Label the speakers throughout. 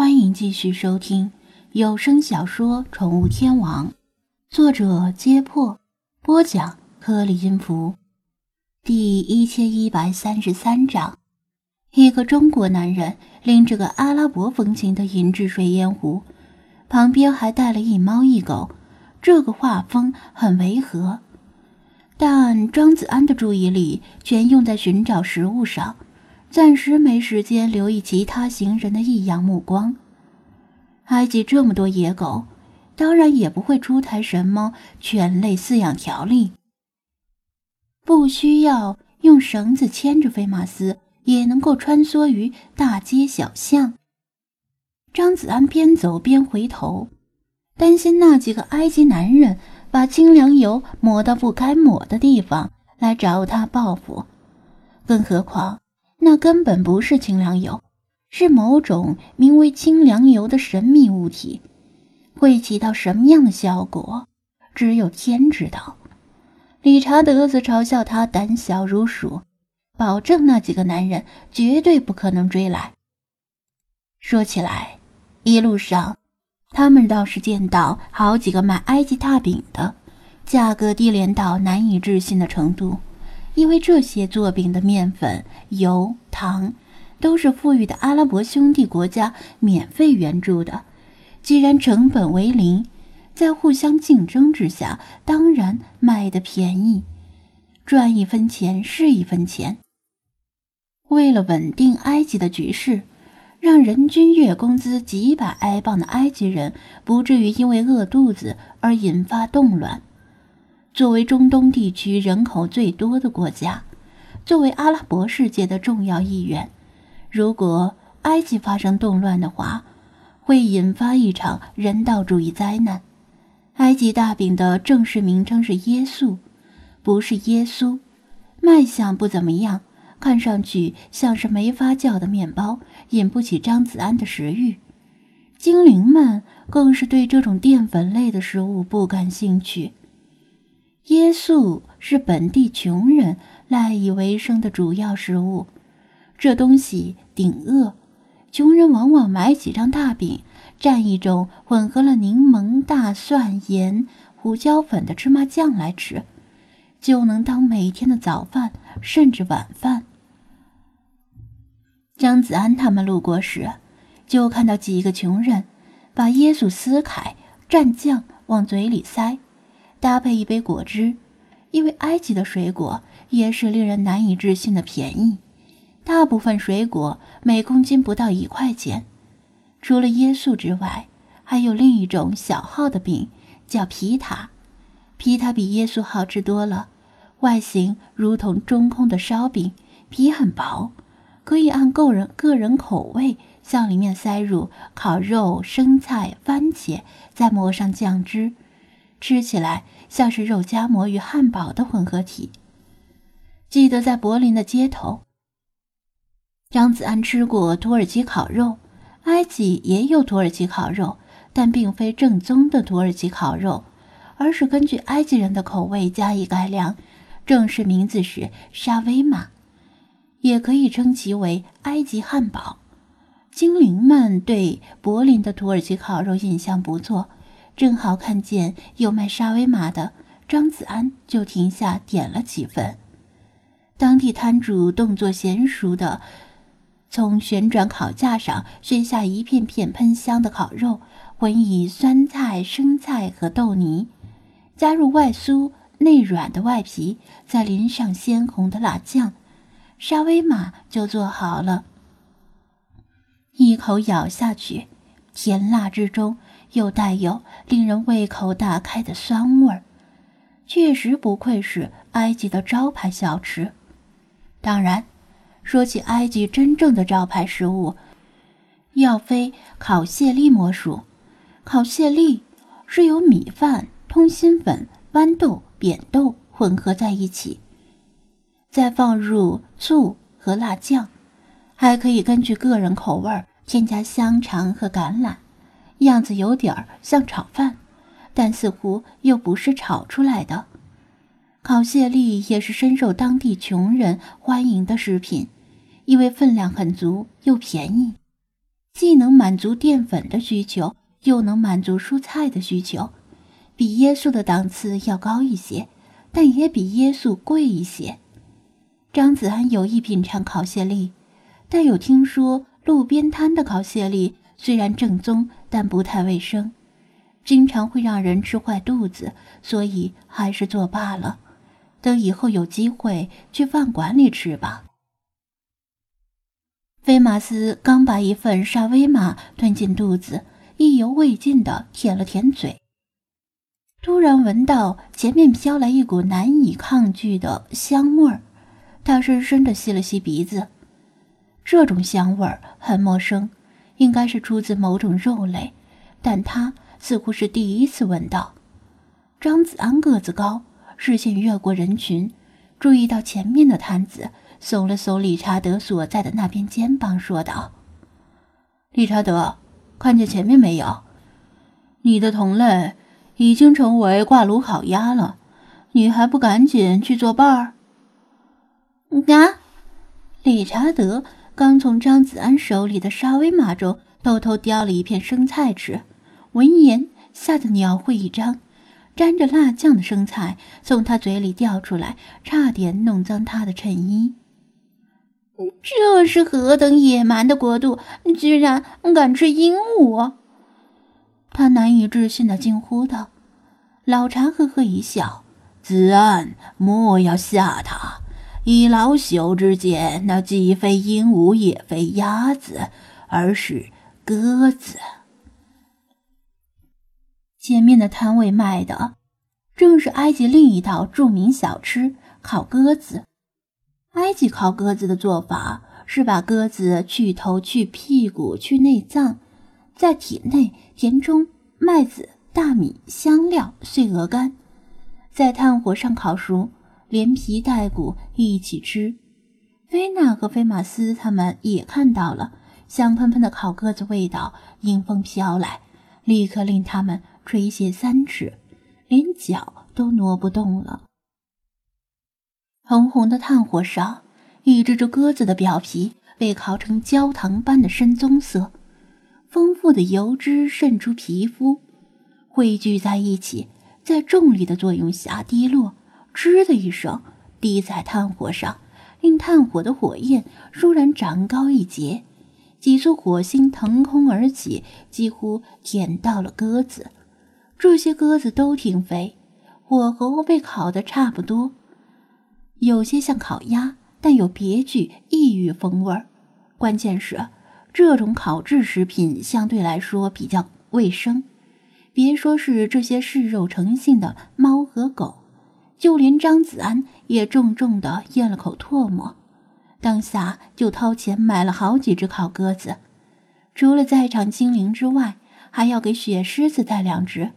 Speaker 1: 欢迎继续收听有声小说《宠物天王》，作者：揭破，播讲：颗粒音符，第一千一百三十三章。一个中国男人拎着个阿拉伯风情的银质水烟壶，旁边还带了一猫一狗，这个画风很违和。但庄子安的注意力全用在寻找食物上。暂时没时间留意其他行人的异样目光。埃及这么多野狗，当然也不会出台什么犬类饲养条例，不需要用绳子牵着菲马斯，也能够穿梭于大街小巷。张子安边走边回头，担心那几个埃及男人把清凉油抹到不该抹的地方来找他报复，更何况。那根本不是清凉油，是某种名为清凉油的神秘物体，会起到什么样的效果，只有天知道。理查德则嘲笑他胆小如鼠，保证那几个男人绝对不可能追来。说起来，一路上他们倒是见到好几个卖埃及大饼的，价格低廉到难以置信的程度。因为这些做饼的面粉、油、糖，都是富裕的阿拉伯兄弟国家免费援助的。既然成本为零，在互相竞争之下，当然卖的便宜，赚一分钱是一分钱。为了稳定埃及的局势，让人均月工资几百埃镑的埃及人不至于因为饿肚子而引发动乱。作为中东地区人口最多的国家，作为阿拉伯世界的重要一员，如果埃及发生动乱的话，会引发一场人道主义灾难。埃及大饼的正式名称是耶稣，不是耶稣，卖相不怎么样，看上去像是没发酵的面包，引不起张子安的食欲。精灵们更是对这种淀粉类的食物不感兴趣。椰树是本地穷人赖以为生的主要食物，这东西顶饿，穷人往往买几张大饼，蘸一种混合了柠檬、大蒜、盐、胡椒粉的芝麻酱来吃，就能当每天的早饭甚至晚饭。张子安他们路过时，就看到几个穷人把椰树撕开，蘸酱往嘴里塞。搭配一杯果汁，因为埃及的水果也是令人难以置信的便宜，大部分水果每公斤不到一块钱。除了椰树之外，还有另一种小号的饼，叫皮塔。皮塔比椰树好吃多了，外形如同中空的烧饼，皮很薄，可以按个人个人口味向里面塞入烤肉、生菜、番茄，再抹上酱汁。吃起来像是肉夹馍与汉堡的混合体。记得在柏林的街头，张子安吃过土耳其烤肉，埃及也有土耳其烤肉，但并非正宗的土耳其烤肉，而是根据埃及人的口味加以改良，正式名字是沙威玛，也可以称其为埃及汉堡。精灵们对柏林的土耳其烤肉印象不错。正好看见有卖沙威玛的，张子安就停下点了几份。当地摊主动作娴熟的从旋转烤架上削下一片片喷香的烤肉，混以酸菜、生菜和豆泥，加入外酥内软的外皮，再淋上鲜红的辣酱，沙威玛就做好了。一口咬下去，甜辣之中。又带有令人胃口大开的酸味儿，确实不愧是埃及的招牌小吃。当然，说起埃及真正的招牌食物，要非烤蟹粒莫属。烤蟹粒是由米饭、通心粉、豌豆、扁豆混合在一起，再放入醋和辣酱，还可以根据个人口味添加香肠和橄榄。样子有点儿像炒饭，但似乎又不是炒出来的。烤蟹粒也是深受当地穷人欢迎的食品，因为分量很足又便宜。既能满足淀粉的需求，又能满足蔬菜的需求，比椰素的档次要高一些，但也比椰素贵一些。张子安有意品尝烤蟹粒，但有听说路边摊的烤蟹粒虽然正宗，但不太卫生，经常会让人吃坏肚子，所以还是作罢了。等以后有机会去饭馆里吃吧。菲马斯刚把一份沙威玛吞进肚子，意犹未尽的舔了舔嘴，突然闻到前面飘来一股难以抗拒的香味儿，他深深的吸了吸鼻子，这种香味儿很陌生，应该是出自某种肉类，但他似乎是第一次闻到。张子安个子高，视线越过人群，注意到前面的摊子。耸了耸理查德所在的那边肩膀，说道：“理查德，看见前面没有？你的同类已经成为挂炉烤鸭了，你还不赶紧去作伴儿？”啊！理查德刚从张子安手里的沙威玛中偷偷叼了一片生菜吃，闻言吓得鸟喙一张，沾着辣酱的生菜从他嘴里掉出来，差点弄脏他的衬衣。这是何等野蛮的国度！居然敢吃鹦鹉！他难以置信的惊呼道。老查呵呵一笑：“子安，莫要吓他。以老朽之见，那既非鹦鹉，也非鸭子，而是鸽子。”前面的摊位卖的正是埃及另一道著名小吃——烤鸽子。埃及烤鸽子的做法是把鸽子去头、去屁股、去内脏，在体内填充麦子、大米、香料、碎鹅肝，在炭火上烤熟，连皮带骨一起吃。菲娜和菲马斯他们也看到了香喷喷的烤鸽子味道，迎风飘来，立刻令他们垂涎三尺，连脚都挪不动了。红红的炭火上，一只只鸽子的表皮被烤成焦糖般的深棕色，丰富的油脂渗出皮肤，汇聚在一起，在重力的作用下滴落，吱的一声滴在炭火上，令炭火的火焰倏然长高一截，几簇火星腾空而起，几乎舔到了鸽子。这些鸽子都挺肥，火候被烤得差不多。有些像烤鸭，但有别具异域风味儿。关键是，这种烤制食品相对来说比较卫生。别说是这些嗜肉成性的猫和狗，就连张子安也重重地咽了口唾沫，当下就掏钱买了好几只烤鸽子。除了在场精灵之外，还要给雪狮子带两只。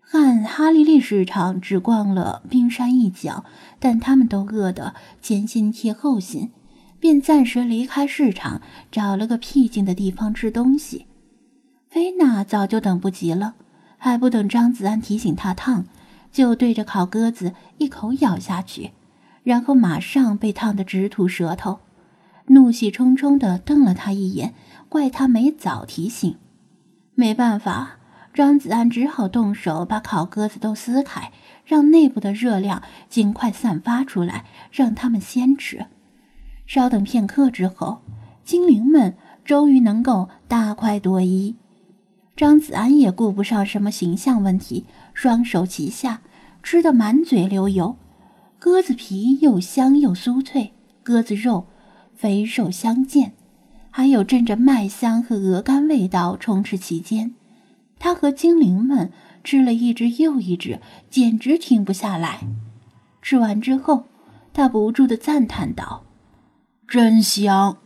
Speaker 1: 汉哈利利市场只逛了冰山一角，但他们都饿得前心贴后心，便暂时离开市场，找了个僻静的地方吃东西。菲娜早就等不及了，还不等张子安提醒她烫，就对着烤鸽子一口咬下去，然后马上被烫得直吐舌头，怒气冲冲地瞪了他一眼，怪他没早提醒。没办法。张子安只好动手把烤鸽子都撕开，让内部的热量尽快散发出来，让他们先吃。稍等片刻之后，精灵们终于能够大快朵颐。张子安也顾不上什么形象问题，双手齐下，吃得满嘴流油。鸽子皮又香又酥脆，鸽子肉肥瘦相间，还有阵阵麦香和鹅肝味道充斥其间。他和精灵们吃了一只又一只，简直停不下来。吃完之后，他不住地赞叹道：“真香！